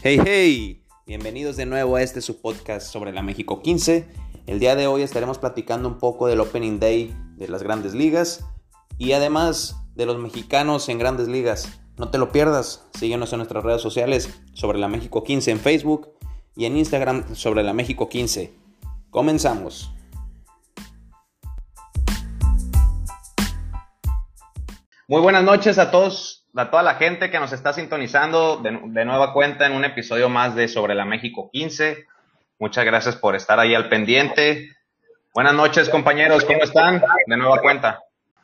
Hey, hey, bienvenidos de nuevo a este su podcast sobre la México 15. El día de hoy estaremos platicando un poco del Opening Day de las grandes ligas y además de los mexicanos en grandes ligas. No te lo pierdas, síguenos en nuestras redes sociales sobre la México 15 en Facebook y en Instagram sobre la México 15. Comenzamos. Muy buenas noches a todos, a toda la gente que nos está sintonizando de, nueva cuenta en un episodio más de Sobre la México 15. Muchas gracias por estar ahí al pendiente. Buenas noches, compañeros, ¿cómo están? De nueva cuenta.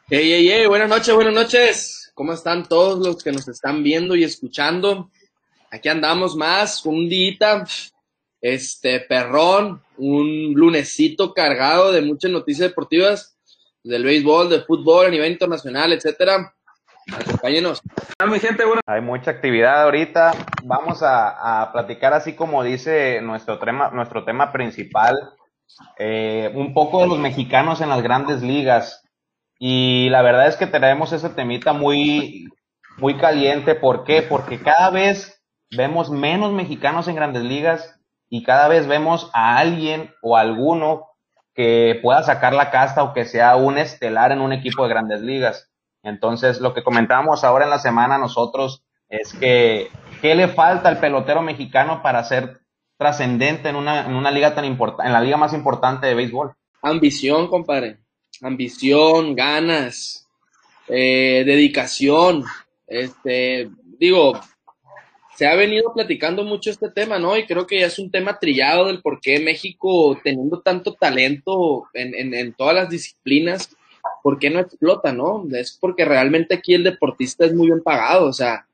Hey, hey, hey, buenas noches, buenas noches. ¿Cómo están todos los que nos están viendo y escuchando? Aquí andamos más, un día, este, perrón, un lunesito cargado de muchas noticias deportivas del béisbol, del fútbol a nivel internacional, etcétera. Acompáñenos. Mi gente, bueno, hay mucha actividad ahorita. Vamos a, a platicar así como dice nuestro tema, nuestro tema principal, eh, un poco de los mexicanos en las grandes ligas. Y la verdad es que tenemos ese temita muy, muy caliente. ¿Por qué? Porque cada vez vemos menos mexicanos en grandes ligas y cada vez vemos a alguien o alguno que pueda sacar la casta o que sea un estelar en un equipo de grandes ligas. Entonces, lo que comentábamos ahora en la semana nosotros es que, ¿qué le falta al pelotero mexicano para ser trascendente en una, en una liga tan importante, en la liga más importante de béisbol? Ambición, compadre. Ambición, ganas, eh, dedicación. Este, digo, se ha venido platicando mucho este tema, ¿no? Y creo que ya es un tema trillado del por qué México, teniendo tanto talento en, en, en todas las disciplinas, ¿por qué no explota, no? Es porque realmente aquí el deportista es muy bien pagado, o sea,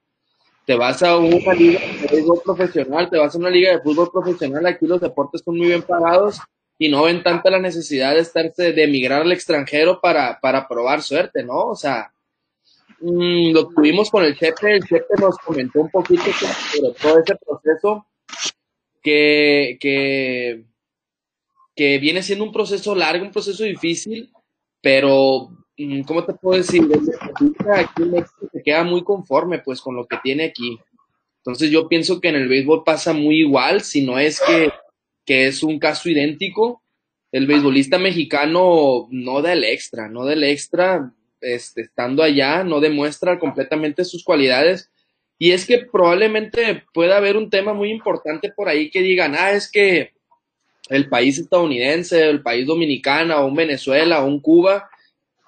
te vas a una liga de fútbol profesional, te vas a una liga de fútbol profesional, aquí los deportes son muy bien pagados y no ven tanta la necesidad de estarse, de emigrar al extranjero para, para probar suerte, ¿no? O sea, mmm, lo tuvimos con el Chepe, el Chepe nos comentó un poquito sobre todo ese proceso que, que, que viene siendo un proceso largo, un proceso difícil, pero ¿cómo te puedo decir? Aquí en México se queda muy conforme pues con lo que tiene aquí. Entonces yo pienso que en el béisbol pasa muy igual, si no es que, que es un caso idéntico. El beisbolista mexicano no da el extra, no da el extra, este, estando allá, no demuestra completamente sus cualidades. Y es que probablemente pueda haber un tema muy importante por ahí que digan, ah, es que el país estadounidense, el país dominicano, o un Venezuela, o un Cuba,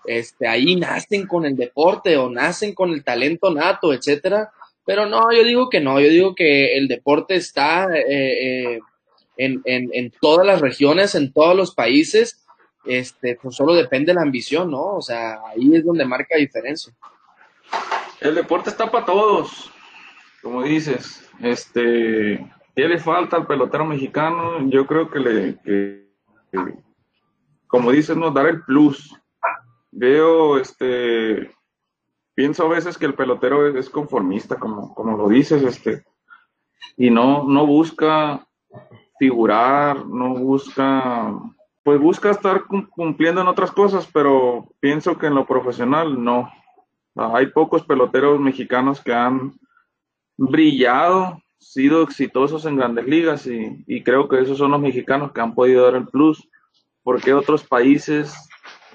este, ahí nacen con el deporte o nacen con el talento nato, etcétera. Pero no, yo digo que no, yo digo que el deporte está eh, eh, en, en, en, todas las regiones, en todos los países, este, pues solo depende de la ambición, ¿no? O sea, ahí es donde marca diferencia. El deporte está para todos, como dices. Este, ¿qué le falta al pelotero mexicano? Yo creo que le, que, como dices, no dar el plus veo, este, pienso a veces que el pelotero es, conformista, como, como lo dices, este, y no, no busca figurar, no busca, pues busca estar cumpliendo en otras cosas, pero pienso que en lo profesional no. Hay pocos peloteros mexicanos que han brillado, sido exitosos en grandes ligas y, y creo que esos son los mexicanos que han podido dar el plus, porque otros países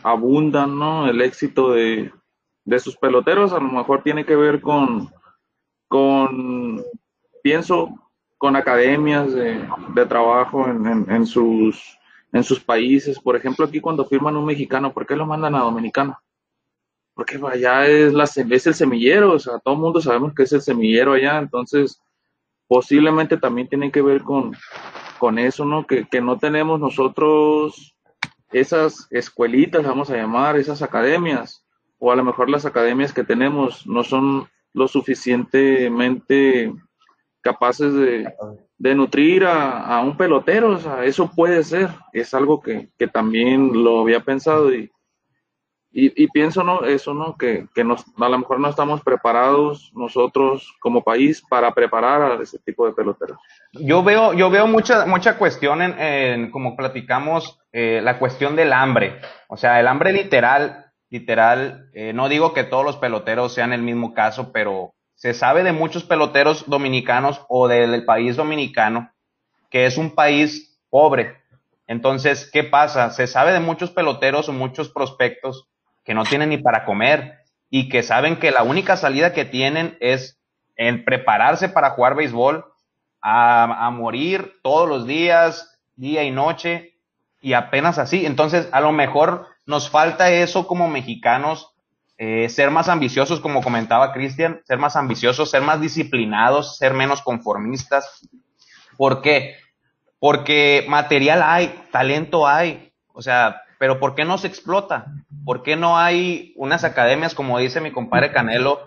abundan, ¿no? El éxito de, de sus peloteros a lo mejor tiene que ver con, con pienso, con academias de, de trabajo en, en, sus, en sus países. Por ejemplo, aquí cuando firman un mexicano, ¿por qué lo mandan a Dominicana? Porque allá es, la, es el semillero, o sea, todo el mundo sabemos que es el semillero allá, entonces posiblemente también tiene que ver con, con eso, ¿no? Que, que no tenemos nosotros esas escuelitas, vamos a llamar, esas academias, o a lo mejor las academias que tenemos no son lo suficientemente capaces de, de nutrir a, a, un pelotero, o sea, eso puede ser, es algo que, que también lo había pensado y, y, y, pienso no eso no que, que nos, a lo mejor no estamos preparados nosotros como país para preparar a ese tipo de peloteros yo veo yo veo mucha mucha cuestión en, en como platicamos eh, la cuestión del hambre o sea el hambre literal literal eh, no digo que todos los peloteros sean el mismo caso pero se sabe de muchos peloteros dominicanos o del país dominicano que es un país pobre. Entonces, ¿qué pasa? Se sabe de muchos peloteros o muchos prospectos que no tienen ni para comer y que saben que la única salida que tienen es en prepararse para jugar béisbol, a, a morir todos los días, día y noche, y apenas así. Entonces, a lo mejor nos falta eso como mexicanos, eh, ser más ambiciosos, como comentaba Cristian, ser más ambiciosos, ser más disciplinados, ser menos conformistas. ¿Por qué? Porque material hay, talento hay, o sea, pero ¿por qué no se explota? ¿Por qué no hay unas academias, como dice mi compadre Canelo,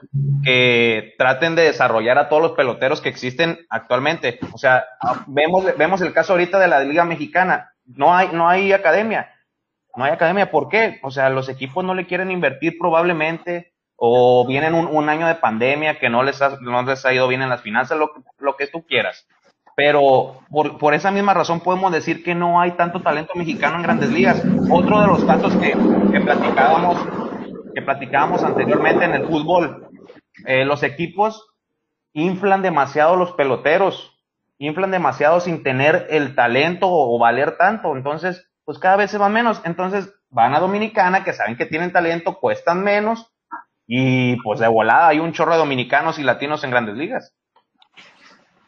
que traten de desarrollar a todos los peloteros que existen actualmente? O sea, vemos, vemos el caso ahorita de la Liga Mexicana. No hay, no hay academia. No hay academia. ¿Por qué? O sea, los equipos no le quieren invertir probablemente o vienen un, año de pandemia que no les, ha, no les ha ido bien en las finanzas, lo, lo que tú quieras pero por, esa misma razón podemos decir que no hay tanto talento mexicano en grandes ligas. Otro de los casos que, platicábamos, que platicábamos anteriormente en el fútbol, eh, los equipos inflan demasiado los peloteros, inflan demasiado sin tener el talento o, o valer tanto, entonces pues cada vez se van menos, entonces van a Dominicana que saben que tienen talento, cuestan menos y pues de volada hay un chorro de dominicanos y latinos en grandes ligas.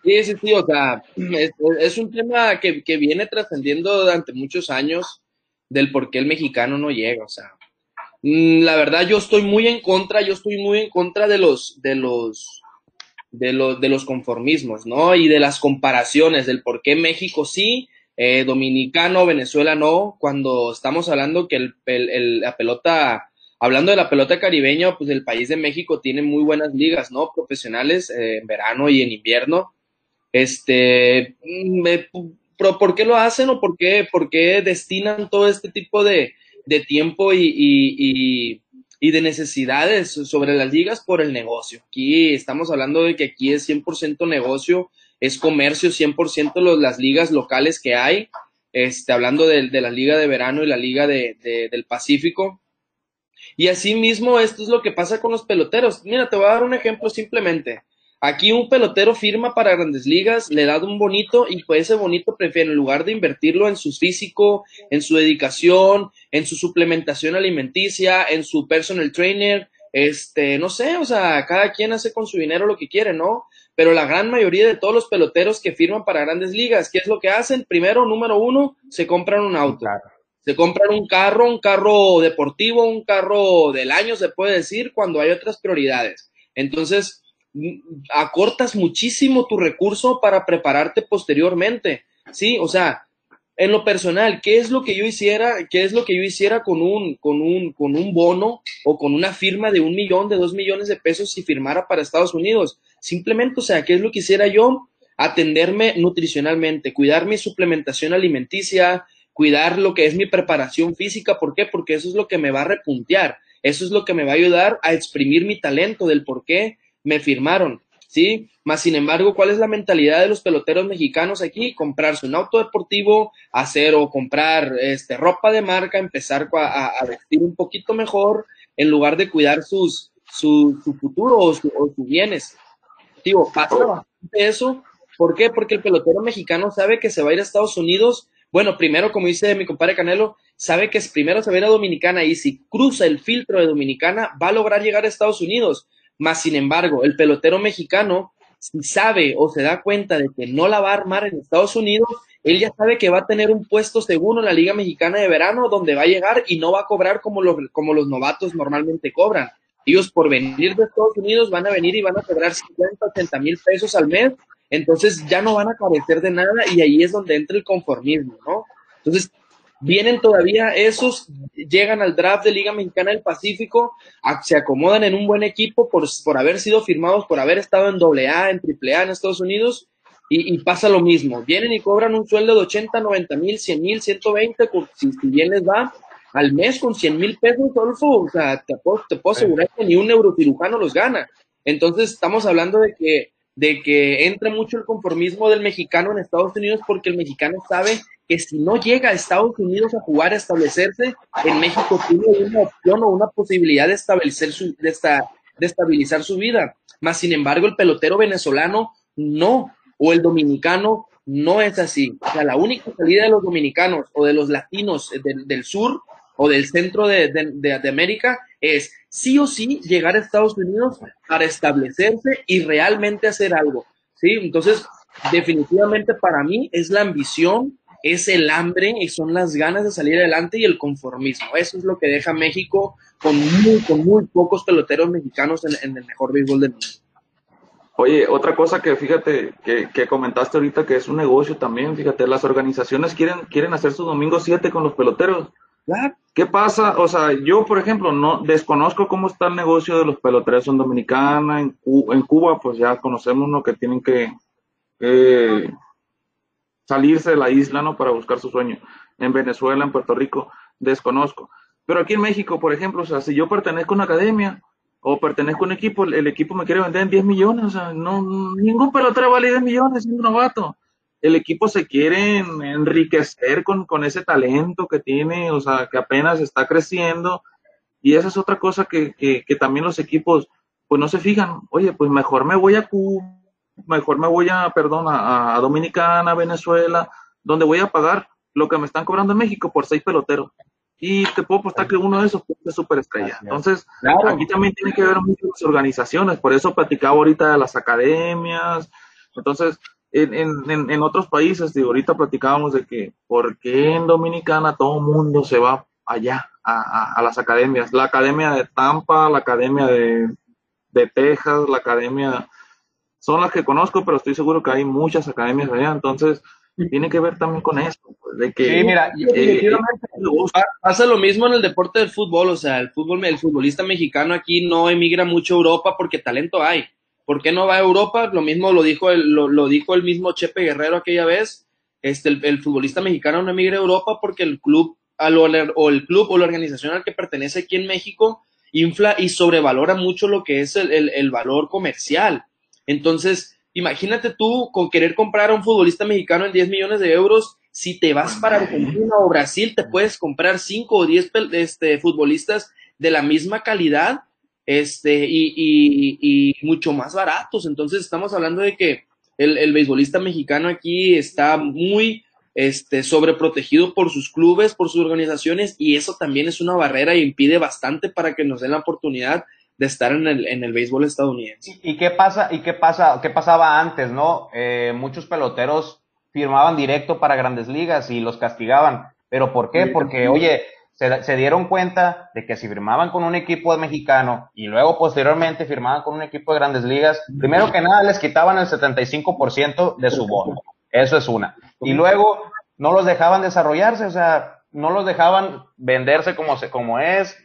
Sí, sí, sí, o sea, es, un tema que, que viene trascendiendo durante muchos años del por qué el mexicano no llega, o sea, mm, la verdad yo estoy muy en contra, yo estoy muy en contra de los, de los, de los, de los conformismos, ¿no? Y de las comparaciones del por qué México sí, eh, Dominicano, Venezuela no, cuando estamos hablando que el, el, el, la pelota, hablando de la pelota caribeña, pues el país de México tiene muy buenas ligas, ¿no? Profesionales eh, en verano y en invierno este, me, ¿por qué lo hacen o por qué, por qué destinan todo este tipo de, de tiempo y, y, y, de necesidades sobre las ligas por el negocio? Aquí estamos hablando de que aquí es 100% negocio, es comercio 100% los, las ligas locales que hay, este, hablando de, de la liga de verano y la liga de, del Pacífico. Y asimismo, esto es lo que pasa con los peloteros. Mira, te voy a dar un ejemplo simplemente. Aquí un pelotero firma para grandes ligas, le da un bonito y pues ese bonito prefiere, en lugar de invertirlo en su físico, en su dedicación, en su suplementación alimenticia, en su personal trainer, este, no sé, o sea, cada quien hace con su dinero lo que quiere, ¿no? Pero la gran mayoría de todos los peloteros que firman para grandes ligas, ¿qué es lo que hacen? Primero, número uno, se compran un auto. Se compran un carro, un carro deportivo, un carro del año, se puede decir, cuando hay otras prioridades. Entonces, acortas muchísimo tu recurso para prepararte posteriormente, ¿sí? O sea, en lo personal, ¿qué es lo que yo hiciera, qué es lo que yo hiciera con un, con un, con un bono o con una firma de un millón, de dos millones de pesos si firmara para Estados Unidos? Simplemente, o sea, ¿qué es lo que hiciera yo? Atenderme nutricionalmente, cuidar mi suplementación alimenticia, cuidar lo que es mi preparación física. ¿Por qué? Porque eso es lo que me va a repuntear. Eso es lo que me va a ayudar a exprimir mi talento del por qué me firmaron, ¿sí? Más sin embargo, ¿cuál es la mentalidad de los peloteros mexicanos aquí? Comprarse un auto deportivo, hacer o comprar este, ropa de marca, empezar a, a vestir un poquito mejor en lugar de cuidar sus, su, su futuro o, su, o, sus bienes. Digo, pasa bastante eso. ¿Por qué? Porque el pelotero mexicano sabe que se va a ir a Estados Unidos. Bueno, primero, como dice mi compadre Canelo, sabe que primero se va a ir a Dominicana y si cruza el filtro de Dominicana, va a lograr llegar a Estados Unidos. Más sin embargo, el pelotero mexicano, si sabe o se da cuenta de que no la va a armar en Estados Unidos, él ya sabe que va a tener un puesto seguro en la Liga Mexicana de Verano, donde va a llegar y no va a cobrar como los, como los novatos normalmente cobran. Ellos por venir de Estados Unidos van a venir y van a cobrar 50, 80 mil pesos al mes, entonces ya no van a carecer de nada y ahí es donde entra el conformismo, ¿no? Entonces, Vienen todavía esos, llegan al draft de Liga Mexicana del Pacífico, se acomodan en un buen equipo por, por haber sido firmados, por haber estado en AA, en AAA en Estados Unidos, y, y, pasa lo mismo. Vienen y cobran un sueldo de 80, 90 mil, 100 mil, 120, si, si bien les va, al mes con 100 mil pesos, Adolfo, o sea, te puedo, te puedo asegurar que ni un neurocirujano los gana. Entonces, estamos hablando de que, de que entra mucho el conformismo del mexicano en Estados Unidos porque el mexicano sabe que si no llega a Estados Unidos a jugar, a establecerse, en México tiene una opción o una posibilidad de establecer su, de, esta, de estabilizar su vida. Más sin embargo, el pelotero venezolano no, o el dominicano no es así. O sea, la única salida de los dominicanos o de los latinos del, sur o del centro de, de, América es sí o sí llegar a Estados Unidos para establecerse y realmente hacer algo. ¿sí? Entonces, definitivamente para mí es la ambición, es el hambre y son las ganas de salir adelante y el conformismo. Eso es lo que deja México con muy, con muy pocos peloteros mexicanos en, en el mejor béisbol del mundo. Oye, otra cosa que fíjate que, comentaste ahorita que es un negocio también, fíjate, las organizaciones quieren, quieren hacer su domingo 7 con los peloteros. ¿Qué pasa? O sea, yo, por ejemplo, no desconozco cómo está el negocio de los peloteros en Dominicana, en, en Cuba, pues ya conocemos lo que tienen que salirse de la isla, ¿no? Para buscar su sueño. En Venezuela, en Puerto Rico, desconozco. Pero aquí en México, por ejemplo, o sea, si yo pertenezco a una academia, o pertenezco a un equipo, el, equipo me quiere vender en 10 millones, o sea, no, ningún pelotero vale 10 millones siendo novato. El equipo se quiere enriquecer con, con, ese talento que tiene, o sea, que apenas está creciendo. Y esa es otra cosa que, que, que también los equipos, pues no se fijan. Oye, pues mejor me voy a Cuba, mejor me voy a, perdón, a, a Dominicana, Venezuela, donde voy a pagar lo que me están cobrando en México por seis peloteros y te puedo apostar que uno de esos es superestrella. Entonces, aquí también tiene que ver muchas organizaciones, por eso platicaba ahorita de las academias. Entonces, en, en, en otros países, digo, ahorita platicábamos de que, ¿por qué en Dominicana todo el mundo se va allá, a, a, las academias? La academia de Tampa, la academia de, de Texas, la academia, son las que conozco, pero estoy seguro que hay muchas academias allá. Entonces, tiene que ver también con eso, pues, de que sí, mira, eh, pasa lo mismo en el deporte del fútbol, o sea, el fútbol, el futbolista mexicano aquí no emigra mucho a Europa porque talento hay. ¿Por qué no va a Europa? Lo mismo lo dijo el, lo, dijo el mismo Chepe Guerrero aquella vez. Este, el, futbolista mexicano no emigra a Europa porque el club o el club o la organización al que pertenece aquí en México infla y sobrevalora mucho lo que es el, el valor comercial. Entonces, Imagínate tú con querer comprar a un futbolista mexicano en 10 millones de euros. Si te vas para Argentina o Brasil, te puedes comprar 5 o 10 este, futbolistas de la misma calidad este, y, y, mucho más baratos. Entonces, estamos hablando de que el, el beisbolista mexicano aquí está muy este, sobreprotegido por sus clubes, por sus organizaciones, y eso también es una barrera y impide bastante para que nos den la oportunidad de estar en el, en el béisbol estadounidense. ¿Y, qué pasa, y qué pasa, qué pasaba antes, no? Eh, muchos peloteros firmaban directo para grandes ligas y los castigaban. ¿Pero por qué? Porque, oye, se, se, dieron cuenta de que si firmaban con un equipo mexicano y luego posteriormente firmaban con un equipo de grandes ligas, primero que nada les quitaban el 75% de su bono. Eso es una. Y luego no los dejaban desarrollarse, o sea, no los dejaban venderse como, se, como es.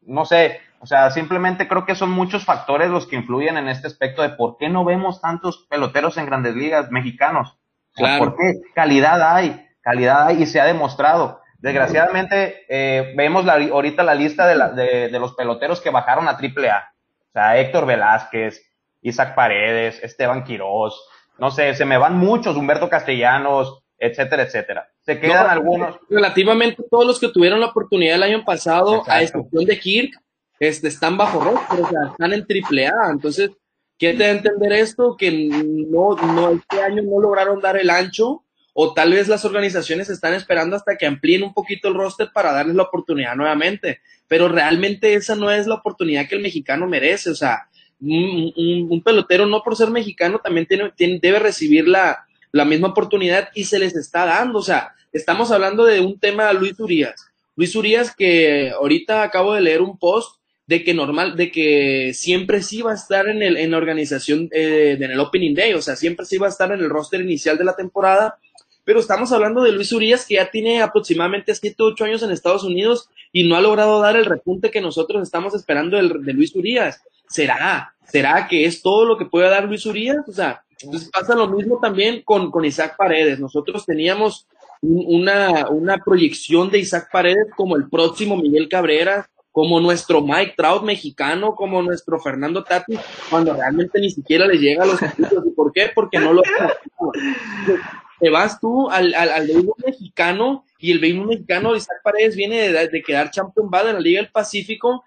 No sé, o sea, simplemente creo que son muchos factores los que influyen en este aspecto de por qué no vemos tantos peloteros en grandes ligas mexicanos. claro. ¿Por qué? Calidad hay, calidad hay y se ha demostrado. Desgraciadamente, eh, vemos la, ahorita la lista de, la, de, de, los peloteros que bajaron a triple A. O sea, Héctor Velázquez, Isaac Paredes, Esteban Quirós, no sé, se me van muchos, Humberto Castellanos, etcétera, etcétera. Se quedan algunos. Relativamente todos los que tuvieron la oportunidad el año pasado, a excepción de Kirk, este, están bajo roster, o sea, están en triple A. Entonces, ¿qué te da a entender esto? Que no, no, este año no lograron dar el ancho, o tal vez las organizaciones están esperando hasta que amplíen un poquito el roster para darles la oportunidad nuevamente. Pero realmente esa no es la oportunidad que el mexicano merece. O sea, un, pelotero, no por ser mexicano, también tiene, tiene, debe recibir la, la misma oportunidad y se les está dando. O sea, estamos hablando de un tema de Luis Urias. Luis Urias, que ahorita acabo de leer un post de que normal, de que siempre sí va a estar en, el, en la organización, eh, en el Opening Day, o sea, siempre sí va a estar en el roster inicial de la temporada, pero estamos hablando de Luis Urias, que ya tiene aproximadamente 7 o 8 años en Estados Unidos y no ha logrado dar el repunte que nosotros estamos esperando del, de Luis Urias. ¿Será? ¿Será que es todo lo que puede dar Luis Urias? O sea, entonces pasa lo mismo también con, con Isaac Paredes. Nosotros teníamos una, una proyección de Isaac Paredes como el próximo Miguel Cabrera, como nuestro Mike Trout mexicano, como nuestro Fernando Tati, cuando realmente ni siquiera le llega a los. ¿Y por qué? Porque no lo te vas tú al, al, béisbol mexicano y el béisbol mexicano, Isaac Paredes viene de, de quedar champion bad en la Liga del Pacífico,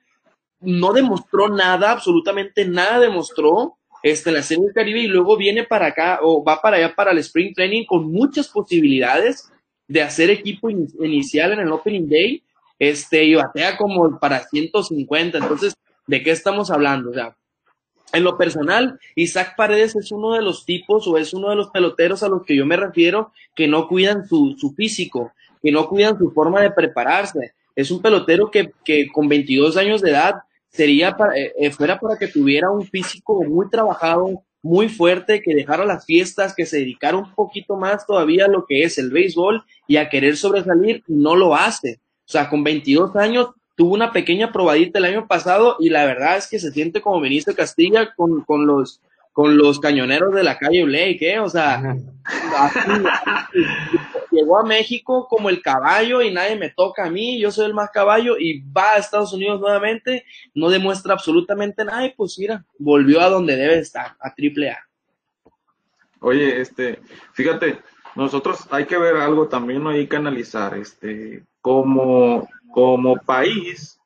no demostró nada, absolutamente nada demostró, este, en la Serie del Caribe y luego viene para acá o va para allá para el Spring Training con muchas posibilidades de hacer equipo inicial en el Opening Day, este, y batea como para 150. Entonces, ¿de qué estamos hablando? O sea, en lo personal, Isaac Paredes es uno de los tipos o es uno de los peloteros a los que yo me refiero que no cuidan su, su físico, que no cuidan su forma de prepararse. Es un pelotero que, que con 22 años de edad sería para, eh, eh, fuera para que tuviera un físico muy trabajado, muy fuerte, que dejara las fiestas, que se dedicara un poquito más todavía a lo que es el béisbol y a querer sobresalir, no lo hace. O sea, con 22 años tuvo una pequeña probadita el año pasado y la verdad es que se siente como Benito Castilla con, con los con los cañoneros de la calle Blake, ¿eh? O sea, llegó a México como el caballo y nadie me toca a mí, yo soy el más caballo y va a Estados Unidos nuevamente, no demuestra absolutamente nada y pues mira, volvió a donde debe estar, a triple A. Oye, este, fíjate, nosotros hay que ver algo también, hay que analizar, este, como, como país,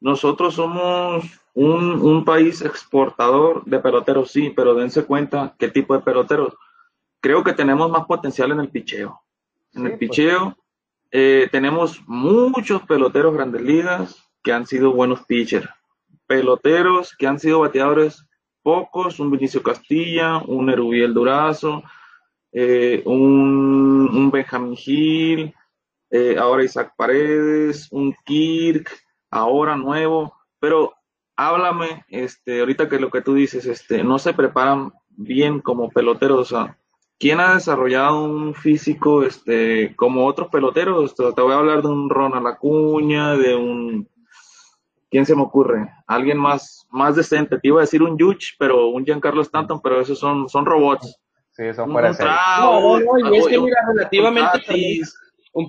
nosotros somos un, un país exportador de peloteros, sí, pero dense cuenta qué tipo de peloteros. Creo que tenemos más potencial en el picheo en el pues. picheo. Eh, tenemos muchos peloteros grandes ligas que han sido buenos pitchers. Peloteros que han sido bateadores pocos, un Vinicio Castilla, un Erubiel Durazo, eh, un, un, Benjamin Hill, eh, ahora Isaac Paredes, un Kirk, ahora nuevo, pero háblame, este, ahorita que lo que tú dices, este, no se preparan bien como peloteros, o ¿Quién ha desarrollado un físico este, como otros peloteros? Te, voy a hablar de un Ronald Acuña, de un... ¿Quién se me ocurre? Alguien más, más decente. Te iba a decir un Yuch, pero un Giancarlo Stanton, pero esos son, son robots. Sí, son fuera No, no, y es que mira, relativamente,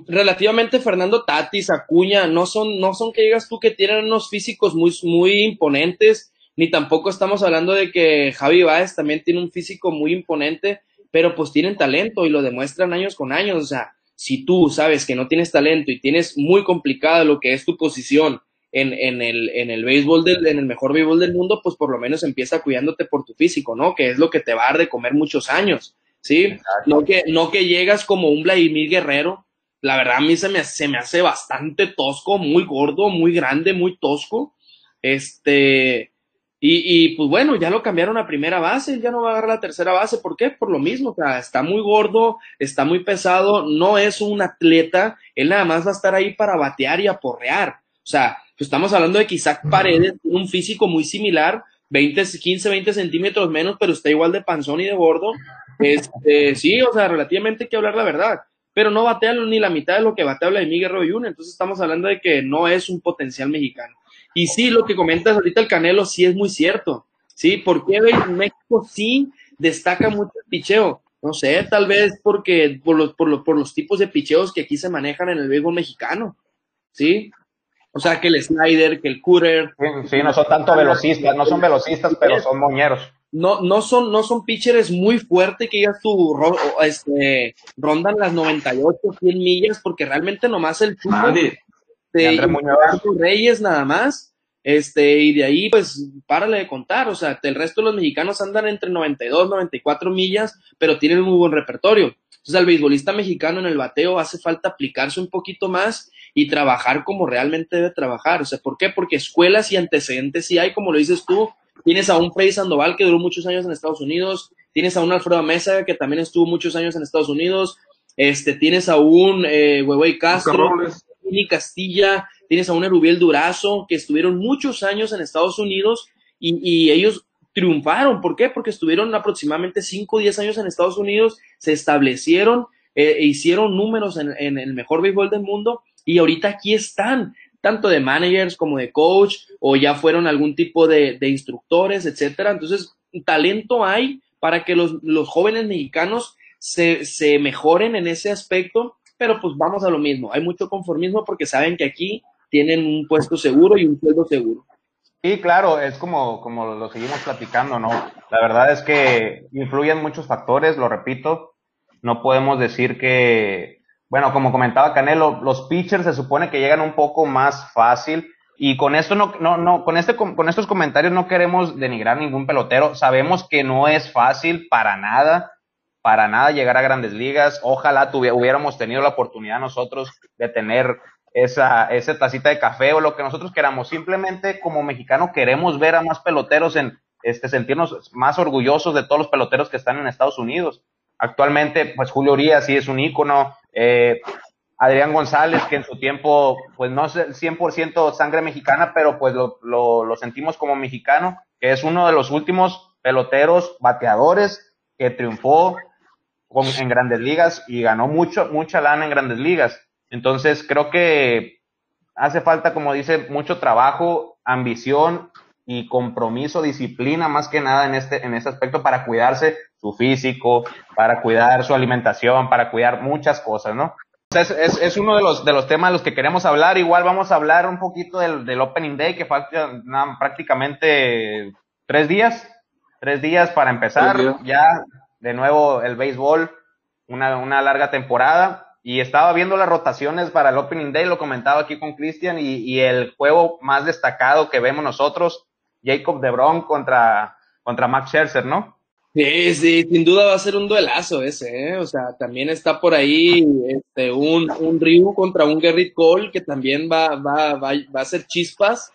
relativamente Fernando Tatis, Acuña, no son, no son que digas tú que tienen unos físicos muy, muy imponentes, ni tampoco estamos hablando de que Javi Baez también tiene un físico muy imponente pero pues tienen talento y lo demuestran años con años. O sea, si tú sabes que no tienes talento y tienes muy complicado lo que es tu posición en, en, el, en el béisbol, del, en el mejor béisbol del mundo, pues por lo menos empieza cuidándote por tu físico, ¿no? Que es lo que te va a dar de comer muchos años, ¿sí? No que, no que llegas como un Vladimir Guerrero. La verdad a mí se me, se me hace bastante tosco, muy gordo, muy grande, muy tosco. Este, y, y, pues bueno, ya lo cambiaron a primera base, ya no va a agarrar la tercera base. ¿Por qué? Por lo mismo, o sea, está muy gordo, está muy pesado, no es un atleta, él nada más va a estar ahí para batear y aporrear. O sea, pues estamos hablando de Isaac Paredes tiene un físico muy similar, 20, 15, 20 centímetros menos, pero está igual de panzón y de gordo. Este, sí, o sea, relativamente hay que hablar la verdad, pero no batea ni la mitad de lo que batea Vladimir Guerrero Jr., entonces estamos hablando de que no es un potencial mexicano. Y sí, lo que comentas ahorita el Canelo sí es muy cierto. Sí, porque México sí destaca mucho el picheo. No sé, tal vez porque por los, por los, por los tipos de picheos que aquí se manejan en el béisbol mexicano. ¿Sí? O sea, que el slider, que el cutter. Sí, no son tanto velocistas, no son velocistas, pero son moñeros. No, no son, no son pitchers muy fuertes que ya tu, este, rondan las 98, 100 millas, porque realmente nomás el chupo, este, Reyes nada más. Este, y de ahí, pues, párale de contar. O sea, el resto de los mexicanos andan entre 92, 94 millas, pero tienen un muy buen repertorio. Entonces, al beisbolista mexicano en el bateo hace falta aplicarse un poquito más y trabajar como realmente debe trabajar. O sea, ¿por qué? Porque escuelas y antecedentes sí hay, como lo dices tú. Tienes a un Freddy Sandoval que duró muchos años en Estados Unidos. Tienes a un Alfredo Mesa que también estuvo muchos años en Estados Unidos. Este, tienes a un eh, Castro. Castilla, tienes a un Erubiel Durazo, que estuvieron muchos años en Estados Unidos y, ellos triunfaron. ¿Por qué? Porque estuvieron aproximadamente 5 o 10 años en Estados Unidos, se establecieron eh, e hicieron números en, el mejor béisbol del mundo y ahorita aquí están, tanto de managers como de coach o ya fueron algún tipo de, instructores, etcétera. Entonces, talento hay para que los, jóvenes mexicanos se, se mejoren en ese aspecto pero pues vamos a lo mismo, hay mucho conformismo porque saben que aquí tienen un puesto seguro y un sueldo seguro. Sí, claro, es como, como lo seguimos platicando, ¿no? La verdad es que influyen muchos factores, lo repito, no podemos decir que, bueno, como comentaba Canelo, los pitchers se supone que llegan un poco más fácil, Y con esto no, no, no, con este, con estos comentarios no queremos denigrar ningún pelotero. Sabemos que no es fácil para nada, para nada llegar a grandes ligas. Ojalá hubiéramos tenido la oportunidad nosotros de tener esa, esa tacita de café o lo que nosotros queramos. Simplemente como mexicano queremos ver a más peloteros en, este, sentirnos más orgullosos de todos los peloteros que están en Estados Unidos. Actualmente, pues Julio Urias sí es un ícono, eh, Adrián González, que en su tiempo, pues no es 100% sangre mexicana, pero pues lo, sentimos como mexicano, que es uno de los últimos peloteros bateadores que triunfó en grandes ligas y ganó mucho, mucha lana en grandes ligas. Entonces, creo que hace falta, como dice, mucho trabajo, ambición y compromiso, disciplina más que nada en este, en este aspecto para cuidarse su físico, para cuidar su alimentación, para cuidar muchas cosas, ¿no? Es, es, es, uno de los, de los temas de los que queremos hablar. Igual vamos a hablar un poquito del, del Opening Day, que falta prácticamente tres días. Tres días para empezar. Ya de nuevo el béisbol, una, una larga temporada. Y estaba viendo las rotaciones para el Opening Day, lo comentaba aquí con Cristian, y, y, el juego más destacado que vemos nosotros, Jacob DeBron contra, contra Max Scherzer, ¿no? Sí, sí, sin duda va a ser un duelazo ese, ¿eh? O sea, también está por ahí este, un, un Ryu contra un Gerrit Cole que también va, va, va, va a ser chispas.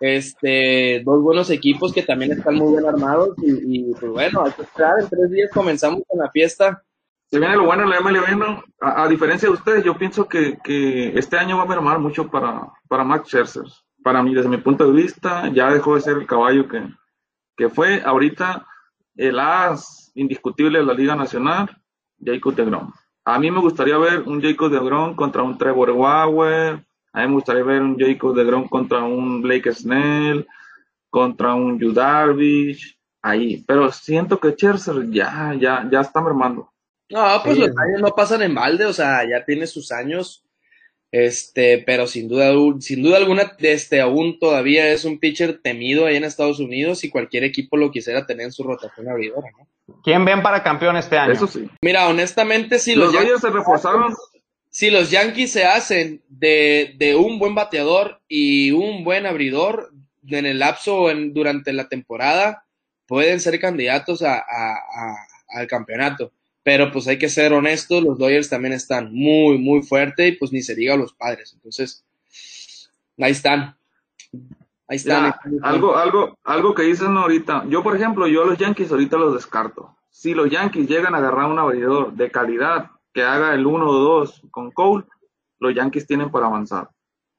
Este, dos buenos equipos que también están muy bien armados y, y pues bueno, hay que esperar, en tres días comenzamos con la fiesta. Se viene lo bueno en la MLB, ¿no? A, a, diferencia de ustedes, yo pienso que, que este año va a mermar mucho para, para Max Scherzer. Para mí, desde mi punto de vista, ya dejó de ser el caballo que, que fue. Ahorita el as indiscutible de la Liga Nacional, Jacob DeGrom. A mí me gustaría ver un Jacob DeGrom contra un Trevor Bauer, a mí me gustaría ver un Jacob DeGrom contra un Blake Snell, contra un Yu Darvish, ahí. Pero siento que Scherzer ya, ya, ya está mermando. No, pues sí. los años no pasan en balde, o sea, ya tiene sus años. Este, pero sin duda, sin duda alguna, este aún todavía es un pitcher temido ahí en Estados Unidos y cualquier equipo lo quisiera tener en su rotación abridora, ¿no? ¿Quién ven para campeón este año? Eso sí. Mira, honestamente, si los, los Yankees se reforzaron. Si los Yankees se hacen de, de, un buen bateador y un buen abridor en el lapso en, durante la temporada, pueden ser candidatos a, a, a, al campeonato pero pues hay que ser honestos, los Dodgers también están muy, muy fuerte y pues ni se diga los padres. Entonces, ahí están. Ahí están. Ya, algo, algo, algo que dicen ahorita. Yo, por ejemplo, yo a los Yankees ahorita los descarto. Si los Yankees llegan a agarrar un abridor de calidad que haga el 1 o 2 con Cole, los Yankees tienen para avanzar.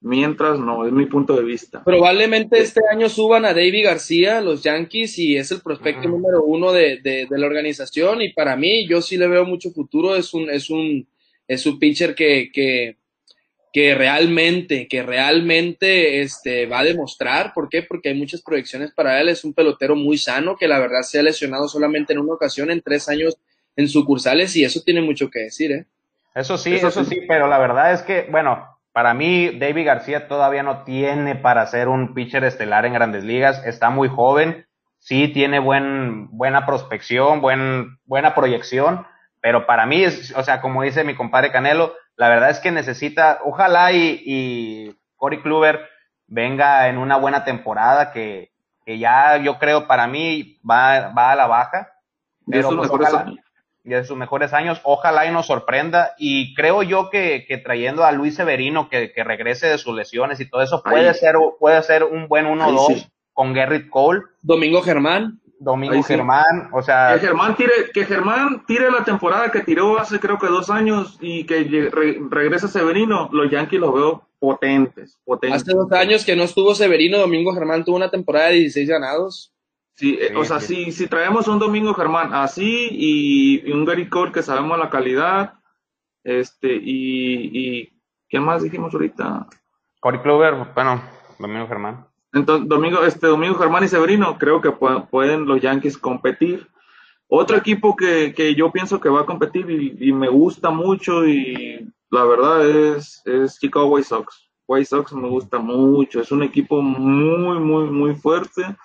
Mientras no, es mi punto de vista. Probablemente este año suban a David García, los Yankees, y es el prospecto uh -huh. número uno de, de, de, la organización. Y para mí, yo sí le veo mucho futuro. Es un, es un, es un pitcher que, que, que realmente, que realmente este, va a demostrar. ¿Por qué? Porque hay muchas proyecciones para él. Es un pelotero muy sano, que la verdad se ha lesionado solamente en una ocasión en tres años en sucursales, y eso tiene mucho que decir, ¿eh? Eso sí, eso, eso sí, pero la verdad es que, bueno, para mí, David García todavía no tiene para ser un pitcher estelar en grandes ligas. Está muy joven, sí tiene buen, buena prospección, buen, buena proyección, pero para mí, es, o sea, como dice mi compadre Canelo, la verdad es que necesita, ojalá y, y Corey Kluber venga en una buena temporada que, que ya yo creo para mí va, va a la baja. Pero pues, ojalá, de sus mejores años. Ojalá y nos sorprenda. Y creo yo que, que trayendo a Luis Severino, que, que, regrese de sus lesiones y todo eso, puede, ser, puede ser un buen 1-2 sí. con Gerrit Cole. Domingo Germán. Domingo Ahí Germán, o sea. Que Germán, tire, que Germán tire la temporada que tiró hace creo que dos años y que re, regrese Severino. Los Yankees los veo potentes, potentes. Hace dos años que no estuvo Severino, Domingo Germán tuvo una temporada de 16 ganados. Sí, sí, o sea, sí. si, si traemos un Domingo Germán así y, y, un Gary Cole que sabemos la calidad, este, y, y ¿quién más dijimos ahorita? Cory Kluber, bueno, Domingo Germán. Entonces, Domingo, este, Domingo Germán y Severino, creo que pueden, pueden los Yankees competir. Otro equipo que, que yo pienso que va a competir y, y, me gusta mucho y la verdad es, es Chicago White Sox. White Sox me gusta mucho, es un equipo muy, muy, muy fuerte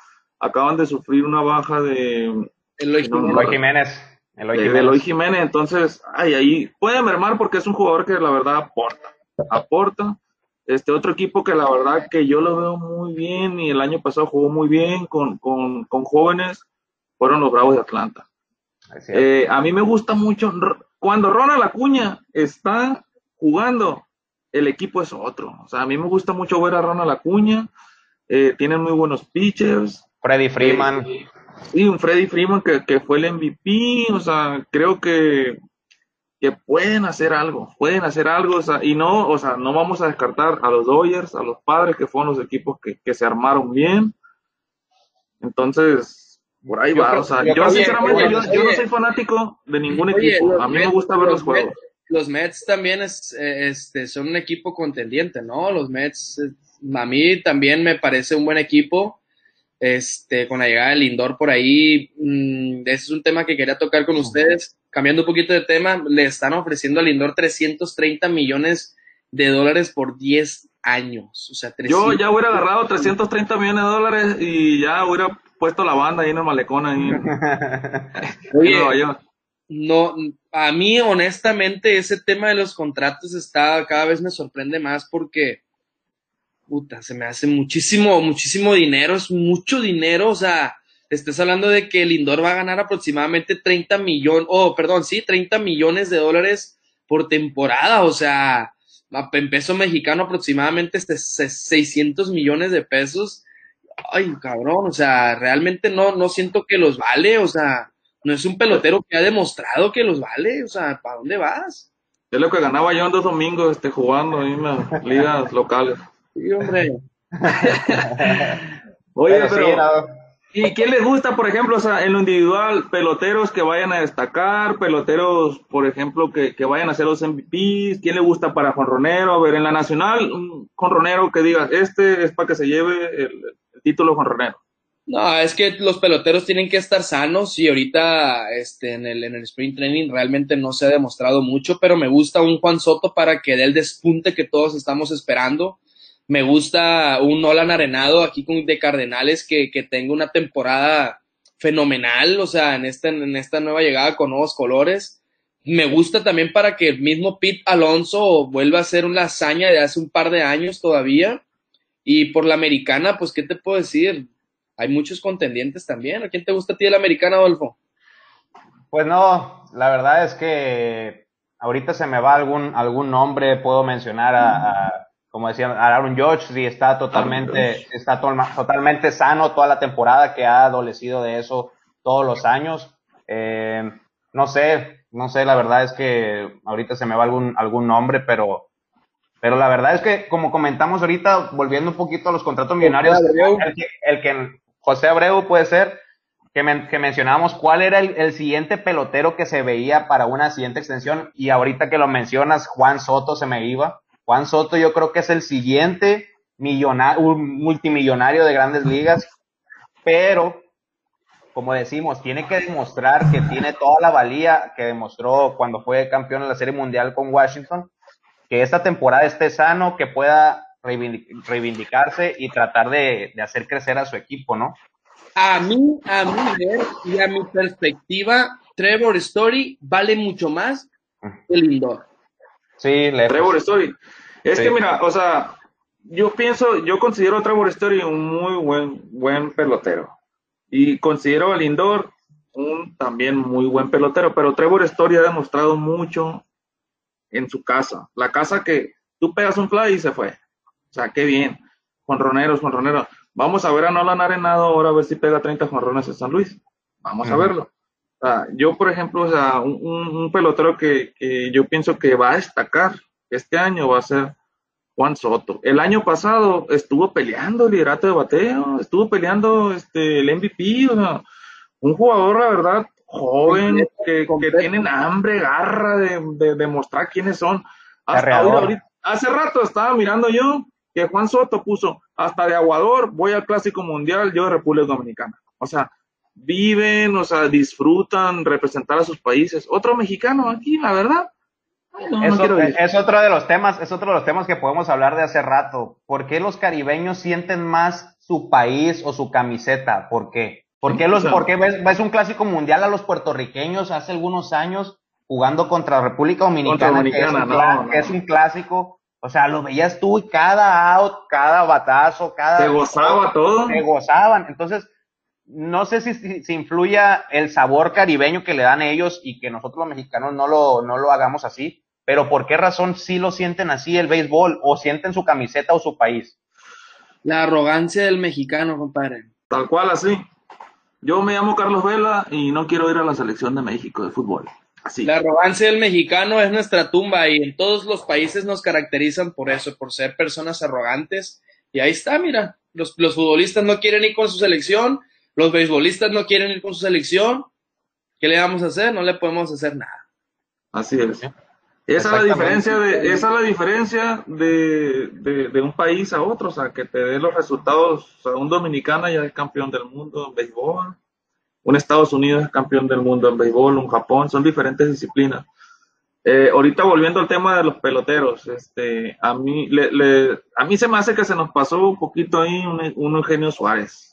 acaban de sufrir una baja de Eloy Jiménez. No, Jiménez. Eloy Jiménez. De Eloy Jiménez. Entonces, ay, ahí puede mermar porque es un jugador que la verdad aporta. Aporta. Este otro equipo que la verdad que yo lo veo muy bien y el año pasado jugó muy bien con, con, con jóvenes, fueron los Bravos de Atlanta. Eh, a mí me gusta mucho, cuando Ronald Acuña está jugando, el equipo es otro. O sea, a mí me gusta mucho ver a Ronald Acuña, eh, tienen muy buenos pitchers. Freddy Freeman. Eh, sí, un Freddy Freeman que, que, fue el MVP, o sea, creo que, que pueden hacer algo, pueden hacer algo, o sea, y no, o sea, no vamos a descartar a los Dodgers, a los padres, que fueron los equipos que, que se armaron bien. Entonces, por ahí va, o sea, yo, sinceramente, yo, no soy fanático de ningún equipo, a mí me gusta ver los, juegos. los Mets también es, este, son un equipo contendiente, ¿no? Los Mets, a mí también me parece un buen equipo, este, con la llegada del Lindor por ahí, mmm, ese es un tema que quería tocar con ustedes, cambiando un poquito de tema, le están ofreciendo al Lindor 330 millones de dólares por 10 años, o sea, Yo ya hubiera agarrado 330 millones de dólares y ya hubiera puesto la banda ahí en el malecón ahí. no, a mí honestamente ese tema de los contratos está cada vez me sorprende más porque puta, se me hace muchísimo, muchísimo dinero, es mucho dinero, o sea, estás hablando de que Lindor va a ganar aproximadamente 30 millones, oh, perdón, sí, 30 millones de dólares por temporada, o sea, en peso mexicano aproximadamente este 600 millones de pesos ay, cabrón, o sea, realmente no, no siento que los vale, o sea, no es un pelotero que ha demostrado que los vale, o sea, ¿para dónde vas? Es lo que ganaba yo en dos domingos este, jugando en las ligas locales. Sí, hombre. Oye, pero, ¿y quién les gusta, por ejemplo, o sea, en lo individual, peloteros que vayan a destacar, peloteros, por ejemplo, que, que vayan a ser los MVPs? ¿Quién le gusta para Ronero? A ver, en la nacional, un Ronero que digas, este es para que se lleve el, título con Ronero. No, es que los peloteros tienen que estar sanos y ahorita este, en, el, en el sprint training realmente no se ha demostrado mucho, pero me gusta un Juan Soto para que dé el despunte que todos estamos esperando. Me gusta un Nolan Arenado aquí con, de Cardenales que, que tenga una temporada fenomenal, o sea, en esta, en esta nueva llegada con nuevos colores. Me gusta también para que el mismo Pete Alonso vuelva a ser una hazaña de hace un par de años todavía. Y por la americana, pues, ¿qué te puedo decir? Hay muchos contendientes también. ¿A quién te gusta a ti de la americana, Adolfo? Pues no, la verdad es que ahorita se me va algún, algún nombre, puedo mencionar a, como decía, Aaron George, si está totalmente, está totalmente sano toda la temporada, que ha adolecido de eso todos los años. Eh, no sé, no sé, la verdad es que ahorita se me va algún, algún nombre, pero pero la verdad es que, como comentamos ahorita, volviendo un poquito a los contratos millonarios, el que, José Abreu puede ser, que, que mencionábamos cuál era el, siguiente pelotero que se veía para una siguiente extensión, y ahorita que lo mencionas, Juan Soto se me iba. Juan Soto yo creo que es el siguiente millonario, multimillonario de grandes ligas, pero como decimos, tiene que demostrar que tiene toda la valía que demostró cuando fue campeón en la Serie Mundial con Washington que esta temporada esté sano, que pueda reivindicarse y tratar de, hacer crecer a su equipo, ¿no? A mí, a mi ver y a mi perspectiva, Trevor Story vale mucho más que Lindor. Sí, Trevor Story. Es que mira, o sea, yo pienso, yo considero a Trevor Story un muy buen, buen pelotero. Y considero a Lindor un también muy buen pelotero, pero Trevor Story ha demostrado mucho en su casa. La casa que tú pegas un fly y se fue. O sea, qué bien. Juan Ronero. Vamos a ver a Nolan Arenado ahora a ver si pega 30 jonrones en San Luis. Vamos a verlo. Sea, yo, por ejemplo, o sea, un, un pelotero que, que, yo pienso que va a destacar este año va a ser Juan Soto. El año pasado estuvo peleando el liderato de bateo, estuvo peleando este, el MVP, o sea, un jugador, la verdad, joven, que, que, tienen hambre, garra de, demostrar quiénes son. hace rato estaba mirando yo que Juan Soto puso hasta de aguador, voy al Clásico Mundial, yo de República Dominicana. O sea, viven, o sea, disfrutan representar a sus países. Otro mexicano aquí, la verdad. es, otro de los temas, es otro de los temas que podemos hablar de hace rato. ¿Por qué los caribeños sienten más su país o su camiseta? ¿Por qué? ¿Por qué, los, ves, un clásico mundial a los puertorriqueños hace algunos años jugando contra República Dominicana, que, es un, clásico? O sea, lo veías tú y cada out, cada batazo, cada... Se gozaba todo. Se gozaban. Entonces, no sé si, si, si, influya el sabor caribeño que le dan ellos y que nosotros los mexicanos no lo, no lo hagamos así, pero ¿por qué razón sí lo sienten así el béisbol o sienten su camiseta o su país? La arrogancia del mexicano, compadre. Tal cual, así. Yo me llamo Carlos Vela y no quiero ir a la selección de México de fútbol. Así. La arrogancia del mexicano es nuestra tumba y en todos los países nos caracterizan por eso, por ser personas arrogantes. Y ahí está, mira, los, los futbolistas no quieren ir con su selección, los beisbolistas no quieren ir con su selección. ¿Qué le vamos a hacer? No le podemos hacer nada. Así es. Esa es la diferencia de, esa es la diferencia de, de, de, un país a otro, o sea, que te dé los resultados. O sea, un dominicano ya es campeón del mundo en béisbol, un Estados Unidos es campeón del mundo en béisbol, un Japón, son diferentes disciplinas. Eh, ahorita volviendo al tema de los peloteros, este, a mí, le, le, a mí se me hace que se nos pasó un poquito ahí un, un Eugenio Suárez.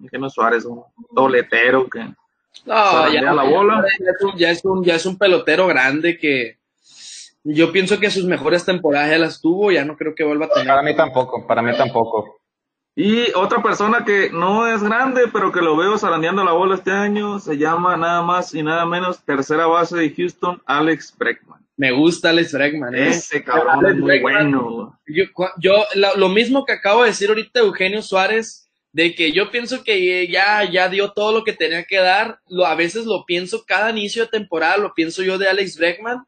Eugenio Suárez, un doletero que no, ya, la bola. Ya, es un, ya, es un, ya es un pelotero grande que yo pienso que sus mejores temporadas ya las tuvo, ya no creo que vuelva a tener. Para mí tampoco, para mí tampoco. Y otra persona que no es grande, pero que lo veo zarandeando la bola este año, se llama nada más y nada menos tercera base de Houston, Alex Breckman. Me gusta Alex Breckman, ¿eh? Ese cabrón Alex es muy Breckman, bueno. Yo, yo lo, lo, mismo que acabo de decir ahorita Eugenio Suárez, de que yo pienso que ya, ya dio todo lo que tenía que dar. Lo, a veces lo pienso cada inicio de temporada, lo pienso yo de Alex Breckman.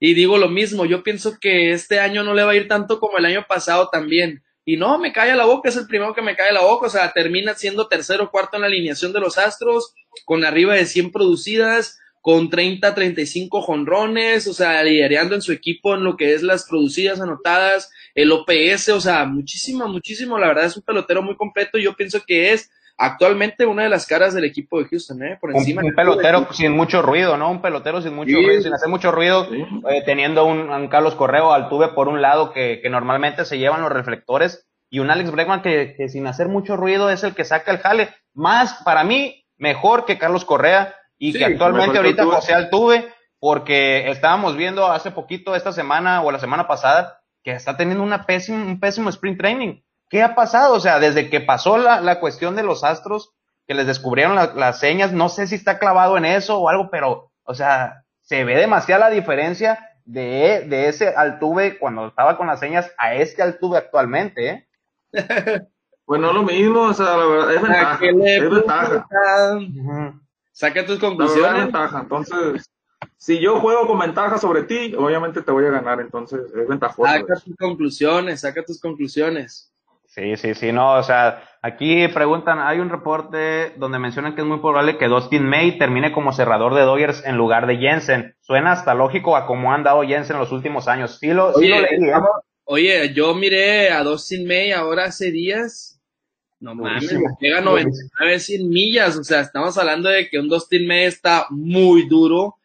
Y digo lo mismo, yo pienso que este año no le va a ir tanto como el año pasado también. Y no, me cae la boca, es el primero que me cae la boca, o sea, termina siendo tercero o cuarto en la alineación de los Astros, con arriba de 100 producidas, con 30, 35 jonrones, o sea, liderando en su equipo en lo que es las producidas anotadas, el OPS, o sea, muchísimo, muchísimo, la verdad es un pelotero muy completo y yo pienso que es actualmente una de las caras del equipo de Houston, ¿eh? Por encima. Un, un pelotero sin mucho ruido, ¿no? Un pelotero sin mucho sí. ruido, sin hacer mucho ruido, sí. eh, teniendo un, un, Carlos Correo Altuve por un lado que, que, normalmente se llevan los reflectores y un Alex Bregman que, que, sin hacer mucho ruido es el que saca el jale. Más, para mí, mejor que Carlos Correa y sí, que actualmente ahorita que José Altuve, porque estábamos viendo hace poquito, esta semana o la semana pasada, que está teniendo una pésima, un pésimo sprint training. ¿Qué ha pasado? O sea, desde que pasó la, la cuestión de los astros, que les descubrieron la, las señas, no sé si está clavado en eso o algo, pero, o sea, se ve demasiada la diferencia de, de ese Altuve cuando estaba con las señas a este Altuve actualmente, ¿eh? Pues no lo mismo, o sea, la verdad, es ventaja. Es ventaja. Uh -huh. Saca tus conclusiones. La verdad, es ventaja. Entonces, si yo juego con ventaja sobre ti, obviamente te voy a ganar, entonces es ventajoso. Saca tus conclusiones, saca tus conclusiones. Sí, sí, sí, no, o sea, aquí preguntan, hay un reporte donde mencionan que es muy probable que Dustin May termine como cerrador de Dodgers en lugar de Jensen. Suena hasta lógico a cómo han dado Jensen en los últimos años. Sí lo, oye, sí lo leí, ¿eh? oye, yo miré a Dustin May ahora hace días, no mames, llega 99 100 millas, o sea, estamos hablando de que un Dustin May está muy duro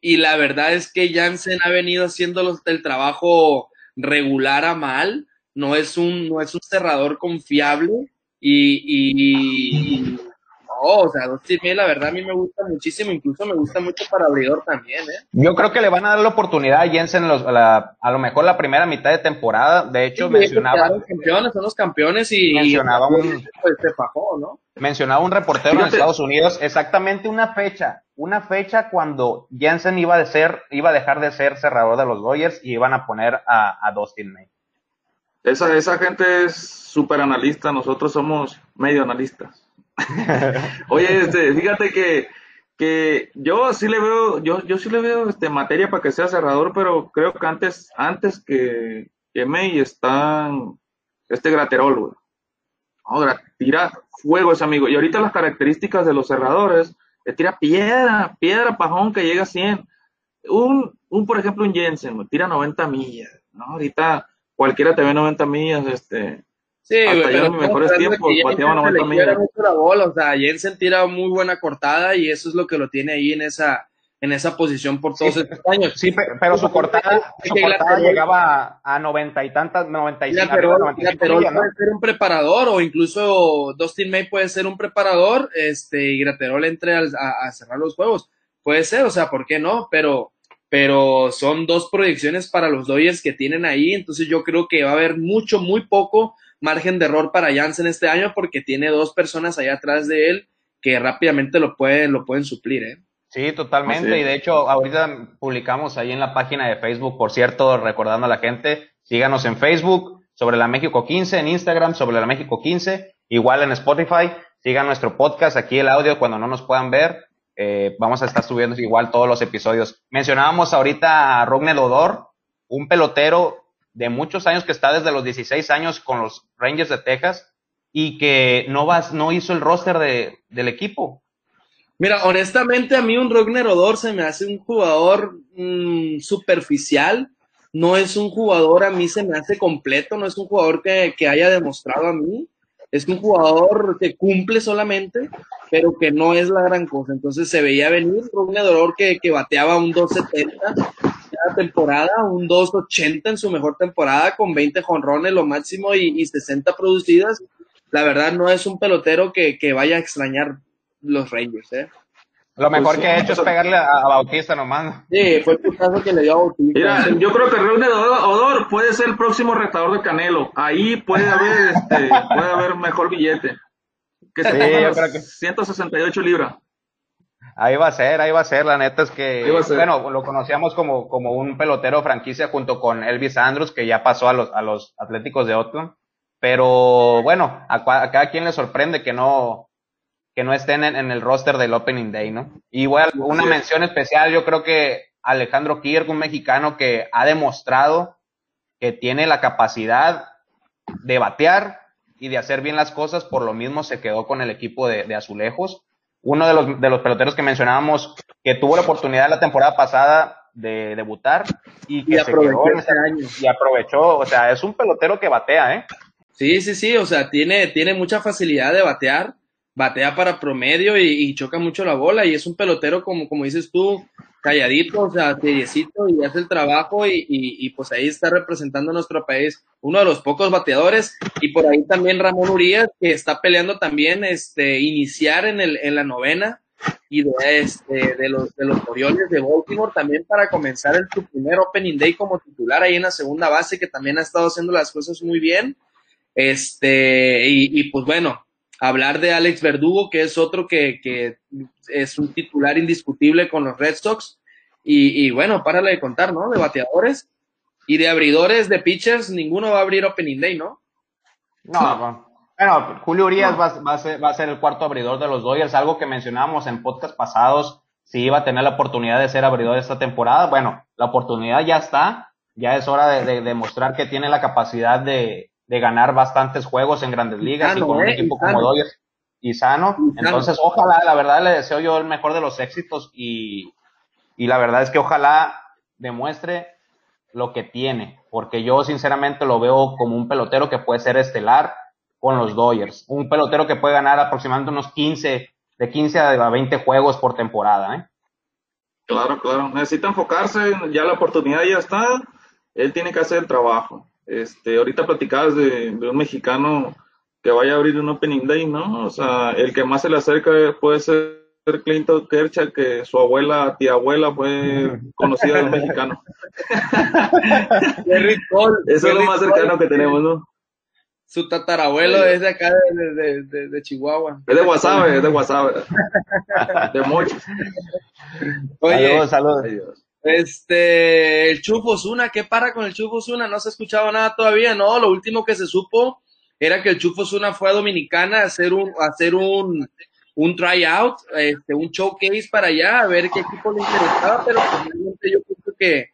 y la verdad es que Jansen ha venido haciendo los, el trabajo regular a mal no es un, no es un cerrador confiable y, y, y no, o sea, Dustin May, la verdad a mí me gusta muchísimo, incluso me gusta mucho para abridor también, ¿eh? Yo creo que le van a dar la oportunidad a Jensen los, a, la, a, lo mejor la primera mitad de temporada, de hecho sí, mencionaba... Los campeones, son los campeones y... Mencionaba un... Pues, se fajó, ¿no? Mencionaba un reportero Fíjate. en Estados Unidos exactamente una fecha, una fecha cuando Jensen iba a, ser, iba a dejar de ser cerrador de los Dodgers y iban a poner a, a Dustin May. Esa, esa gente es súper analista, nosotros somos medio analistas. Oye, este, fíjate que, que yo sí le veo, yo, yo sí le veo este materia para que sea cerrador, pero creo que antes, antes que, que May están este Graterol, güey. No, tira fuego ese amigo. Y ahorita las características de los cerradores, le tira piedra, piedra pajón que llega a 100. Un, un por ejemplo, un Jensen, tira 90 millas, ¿no? Ahorita cualquiera te ve 90 millas, este. Sí, hasta güey, mis mejores tiempos pateaba 90 millas. Mucho la bola, o sea, Jensen tira muy buena cortada y eso es lo que lo tiene ahí en esa en esa posición por todos sí, estos años. Sí, pero su cortada, su cortada llegaba a noventa y tantas, noventa y cinco, ¿no? puede ser un preparador o incluso Dustin May puede ser un preparador, este, y Graterol entre a, a cerrar los juegos. Puede ser, o sea, ¿por qué no? Pero pero son dos proyecciones para los Dodgers que tienen ahí, entonces yo creo que va a haber mucho, muy poco margen de error para Jansen este año porque tiene dos personas allá atrás de él que rápidamente lo pueden, lo pueden suplir, ¿eh? Sí, totalmente. Y de hecho, ahorita publicamos ahí en la página de Facebook, por cierto, recordando a la gente, síganos en Facebook, sobre la México 15, en Instagram, sobre la México 15, igual en Spotify, sigan nuestro podcast, aquí el audio cuando no nos puedan ver, eh, vamos a estar subiendo igual todos los episodios. Mencionábamos ahorita a Rogne Odor, un pelotero de muchos años que está desde los 16 años con los Rangers de Texas y que no, vas, no hizo el roster de, del equipo. Mira, honestamente a mí un Rogner Odor se me hace un jugador mm, superficial, no es un jugador, a mí se me hace completo, no es un jugador que, que haya demostrado a mí, es un jugador que cumple solamente, pero que no es la gran cosa. Entonces se veía venir Rogner Odor que, que bateaba un 270 cada temporada, un 280 en su mejor temporada, con 20 jonrones lo máximo y, y 60 producidas. La verdad no es un pelotero que, que vaya a extrañar los Rangers, ¿eh? Lo mejor pues, que ha hecho es pegarle a, Bautista nomás. Sí, fue el putazo que le dio a Bautista. Mira, yo creo que Reunión Odor puede ser el próximo retador de Canelo. Ahí puede haber, este, puede haber mejor billete. Que se sí, 168 libras. Ahí va a ser, ahí va a ser. La neta es que, bueno, lo conocíamos como, como un pelotero franquicia junto con Elvis Andrews, que ya pasó a los, a los Atléticos de Oakland. Pero bueno, a, a cada quien le sorprende que no, que no estén en, el roster del Opening Day, ¿no? Igual, una mención especial, yo creo que Alejandro Kirk, un mexicano que ha demostrado que tiene la capacidad de batear y de hacer bien las cosas, por lo mismo se quedó con el equipo de, Azulejos. Uno de los, de los peloteros que mencionábamos que tuvo la oportunidad la temporada pasada de debutar y que se quedó este año. y aprovechó, o sea, es un pelotero que batea, ¿eh? Sí, sí, sí, o sea, tiene, tiene mucha facilidad de batear batea para promedio y, choca mucho la bola y es un pelotero como, como dices tú, calladito, o sea, seriecito y hace el trabajo y, pues ahí está representando a nuestro país, uno de los pocos bateadores. Y por ahí también Ramón Urias que está peleando también este iniciar en, el, en la novena y de, este, de los de los Orioles de Baltimore también para comenzar el su primer opening day como titular ahí en la segunda base que también ha estado haciendo las cosas muy bien. Este y, y pues bueno hablar de Alex Verdugo, que es otro que, que es un titular indiscutible con los Red Sox. Y, y, bueno, párale de contar, ¿no? De bateadores y de abridores de pitchers, ninguno va a abrir Opening Day, ¿no? No, Bueno, Julio Urias va, va, a ser, va, a ser, el cuarto abridor de los Dodgers, algo que mencionábamos en podcast pasados, si iba a tener la oportunidad de ser abridor esta temporada. Bueno, la oportunidad ya está, ya es hora de demostrar que tiene la capacidad de, de ganar bastantes juegos en grandes ligas y, con un ¿eh? equipo como Dodgers y sano. Entonces, ojalá, la verdad le deseo yo el mejor de los éxitos y, y la verdad es que ojalá demuestre lo que tiene, porque yo sinceramente lo veo como un pelotero que puede ser estelar con los Dodgers, un pelotero que puede ganar aproximadamente unos 15, de 15 a 20 juegos por temporada. ¿eh? Claro, claro, necesita enfocarse, ya la oportunidad ya está, él tiene que hacer el trabajo. Este, ahorita platicabas de, un mexicano que vaya a abrir un Opening Day, ¿no? O sea, el que más se le acerca puede ser Clinton Kercha, que su abuela, tía abuela, fue conocida de un mexicano. Eso es lo más cercano que tenemos, ¿no? Su tatarabuelo es de acá, de, Chihuahua. Es de Guasave, es de Guasave. de muchos. Oye, saludos, saludos. Este, el Chufo Zuna, ¿qué para con el Chufo Zuna? No se ha escuchado nada todavía, ¿no? Lo último que se supo era que el Chufo Zuna fue a Dominicana a hacer un, hacer un, un tryout, este, un showcase para allá, a ver qué equipo le interesaba, pero realmente yo creo que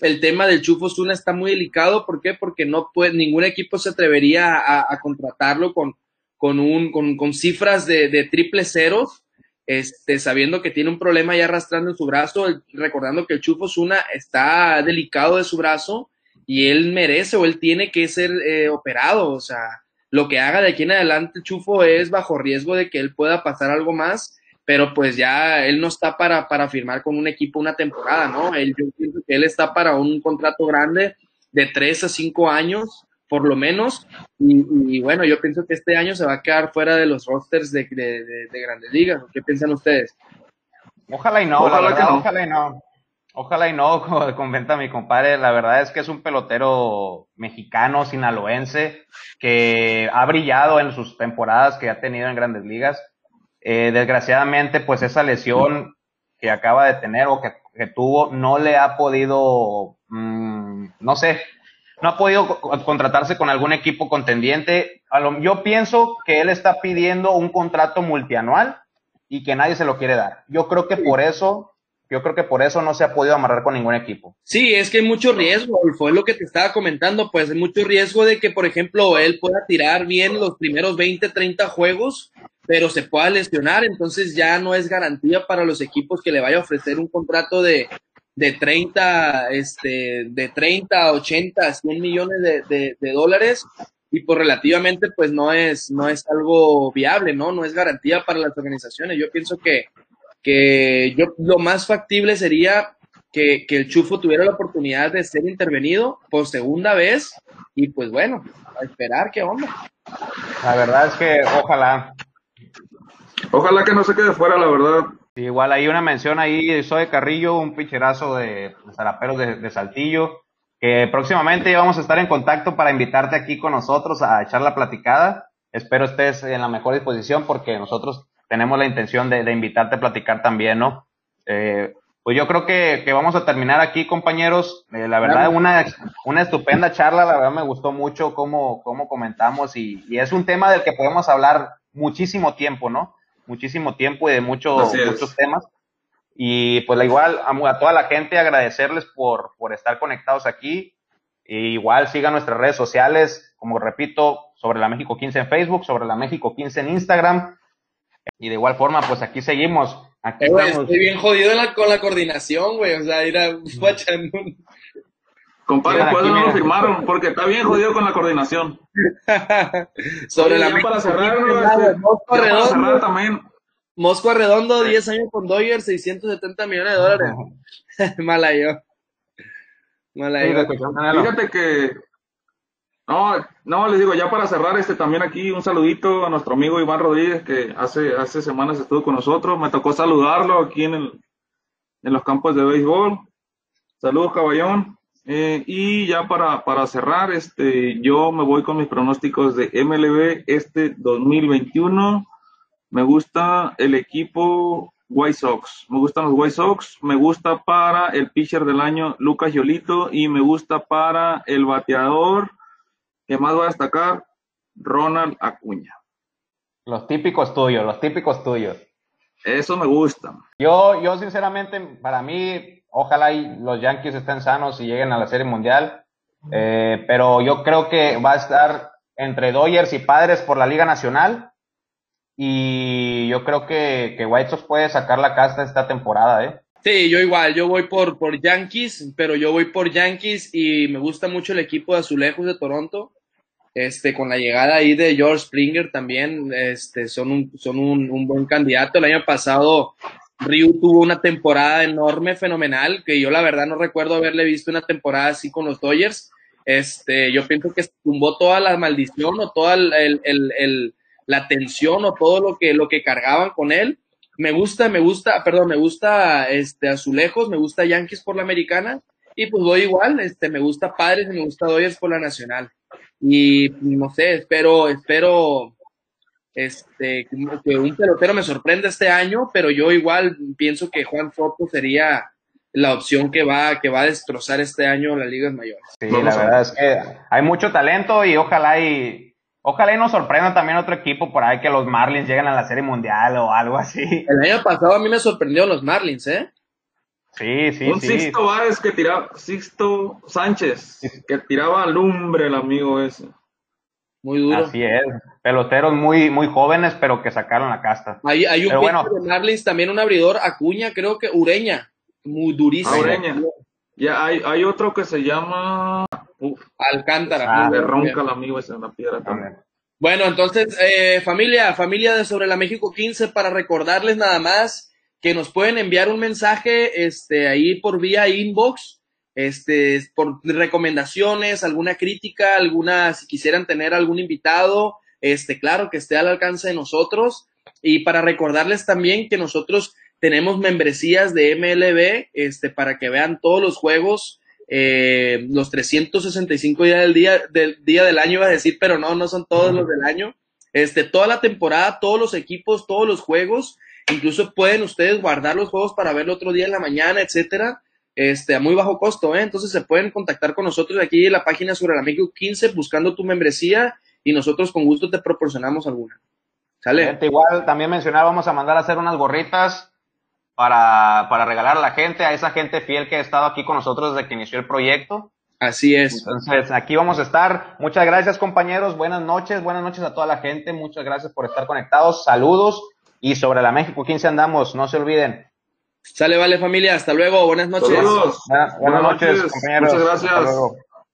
el tema del Chufo Zuna está muy delicado, ¿por qué? Porque no puede, ningún equipo se atrevería a, contratarlo con, con un, con, con cifras de, de triple ceros, este, sabiendo que tiene un problema ya arrastrando en su brazo, recordando que el Chufo Zuna está delicado de su brazo y él merece o él tiene que ser eh, operado, o sea, lo que haga de aquí en adelante Chufo es bajo riesgo de que él pueda pasar algo más, pero pues ya él no está para, para firmar con un equipo una temporada, ¿no? Él, yo pienso que él está para un contrato grande de tres a cinco años por lo menos. Y, bueno, yo pienso que este año se va a quedar fuera de los rosters de, de, grandes ligas. ¿Qué piensan ustedes? Ojalá y no, ojalá, que no. ojalá y no. Ojalá y no, como comenta mi compadre, la verdad es que es un pelotero mexicano, sinaloense, que ha brillado en sus temporadas que ha tenido en grandes ligas. Eh, desgraciadamente, pues esa lesión que acaba de tener o que, tuvo no le ha podido, mm, no sé, no ha podido contratarse con algún equipo contendiente. Yo pienso que él está pidiendo un contrato multianual y que nadie se lo quiere dar. Yo creo que por eso yo creo que por eso no se ha podido amarrar con ningún equipo. Sí, es que hay mucho riesgo, fue lo que te estaba comentando, pues hay mucho riesgo de que, por ejemplo, él pueda tirar bien los primeros 20, 30 juegos, pero se pueda lesionar, entonces ya no es garantía para los equipos que le vaya a ofrecer un contrato de, de 30, este, de 30, 80, 100 millones de, de, dólares y pues relativamente pues no es, no es algo viable, ¿no? No es garantía para las organizaciones. Yo pienso que que yo lo más factible sería que, el Chufo tuviera la oportunidad de ser intervenido por segunda vez y pues bueno, a esperar qué onda. La verdad es que ojalá. Ojalá que no se quede fuera, la verdad. Igual hay una mención ahí, soy Carrillo, un picherazo de, zaraperos de, de, Saltillo, que próximamente vamos a estar en contacto para invitarte aquí con nosotros a echar la platicada. Espero estés en la mejor disposición porque nosotros tenemos la intención de, invitarte a platicar también, ¿no? Eh, pues yo creo que, vamos a terminar aquí, compañeros. Eh, la verdad, una, una estupenda charla, la verdad me gustó mucho cómo, cómo comentamos y, es un tema del que podemos hablar muchísimo tiempo, ¿no? Muchísimo tiempo y de muchos muchos temas. Y pues igual a, toda la gente agradecerles por, por estar conectados aquí. igual sigan nuestras redes sociales, como repito, sobre la México 15 en Facebook, sobre la México 15 en Instagram. Y de igual forma, pues aquí seguimos. Aquí eh, Estoy bien jodido con la coordinación, güey. O sea, ir a Compadre, pues no lo firmaron porque está bien jodido con la coordinación. Sobre la para cerrar, este, Mosco Redondo, también. Mosco Redondo, 10 años con Dodgers, 670 millones de dólares. Mala yo. Mala yo. Fíjate que no, no, les digo, ya para cerrar, este también aquí un saludito a nuestro amigo Iván Rodríguez, que hace, hace semanas estuvo con nosotros. Me tocó saludarlo aquí en, el, en los campos de béisbol. Saludos, caballón. Eh, y ya para, para cerrar, este, yo me voy con mis pronósticos de MLB este 2021. Me gusta el equipo White Sox. Me gustan los White Sox. Me gusta para el pitcher del año Lucas Yolito y me gusta para el bateador ¿Qué más va a destacar? Ronald Acuña. Los típicos tuyos, los típicos tuyos. Eso me gusta. Yo, yo sinceramente, para mí, ojalá y los Yankees estén sanos y lleguen a la Serie Mundial. Eh, pero yo creo que va a estar entre Dodgers y Padres por la Liga Nacional. Y yo creo que, que White Sox puede sacar la casta esta temporada, ¿eh? Sí, yo igual, yo voy por, por Yankees, pero yo voy por Yankees y me gusta mucho el equipo de Azulejos de Toronto. Este, con la llegada ahí de George Springer también, este, son un, son un, un buen candidato. El año pasado Ryu tuvo una temporada enorme, fenomenal, que yo la verdad no recuerdo haberle visto una temporada así con los Dodgers. Este, yo pienso que tumbó toda la maldición o toda el, el, el, la tensión o todo lo que, lo que cargaban con él me gusta, me gusta, perdón, me gusta este Azulejos, me gusta Yankees por la americana y pues voy igual, este me gusta Padres y me gusta Dodgers por la nacional. Y no sé, espero espero este que un pelotero me sorprenda este año, pero yo igual pienso que Juan Soto sería la opción que va que va a destrozar este año las ligas mayores. Sí, la verdad es que hay mucho talento y ojalá y Ojalá y nos sorprenda también otro equipo por ahí que los Marlins lleguen a la Serie Mundial o algo así. El año pasado a mí me sorprendió los Marlins, ¿eh? Sí, sí, Un Sixto Báez que tiraba, Sixto Sánchez, que tiraba lumbre el amigo ese. Muy duro. Así es. Peloteros muy, muy jóvenes, pero que sacaron la casta. Hay, hay un bueno, de Marlins, también un abridor, Acuña, creo que Ureña. Muy durísimo. Ureña. Ya hay, hay otro que se llama Alcántara. Ah, le ronca el amigo ese en la piedra también. Bueno, entonces, eh, familia, familia de Sobre la México 15, para recordarles nada más que nos pueden enviar un mensaje este, ahí por vía inbox, este, por recomendaciones, alguna crítica, alguna, si quisieran tener algún invitado, este, claro, que esté al alcance de nosotros. Y para recordarles también que nosotros tenemos membresías de MLB este, para que vean todos los juegos, eh, los 365 días del día, del día del año, iba a decir, pero no, no son todos los del año. Este, toda la temporada, todos los equipos, todos los juegos, incluso pueden ustedes guardar los juegos para verlo otro día en la mañana, etcétera, este, a muy bajo costo, ¿eh? Entonces se pueden contactar con nosotros aquí en la página sobre el amigo 15 buscando tu membresía y nosotros con gusto te proporcionamos alguna. ¿Sale? Igual también mencionar, vamos a mandar a hacer unas gorritas para, para regalar a la gente, a esa gente fiel que ha estado aquí con nosotros desde que inició el proyecto. Así es. Entonces, aquí vamos a estar. Muchas gracias, compañeros. Buenas noches. Buenas noches a toda la gente. Muchas gracias por estar conectados. Saludos. Y sobre la México 15 andamos. No se olviden. Sale, vale, familia. Hasta luego. Buenas noches. Saludos. Buenas, buenas noches, compañeros. Muchas gracias.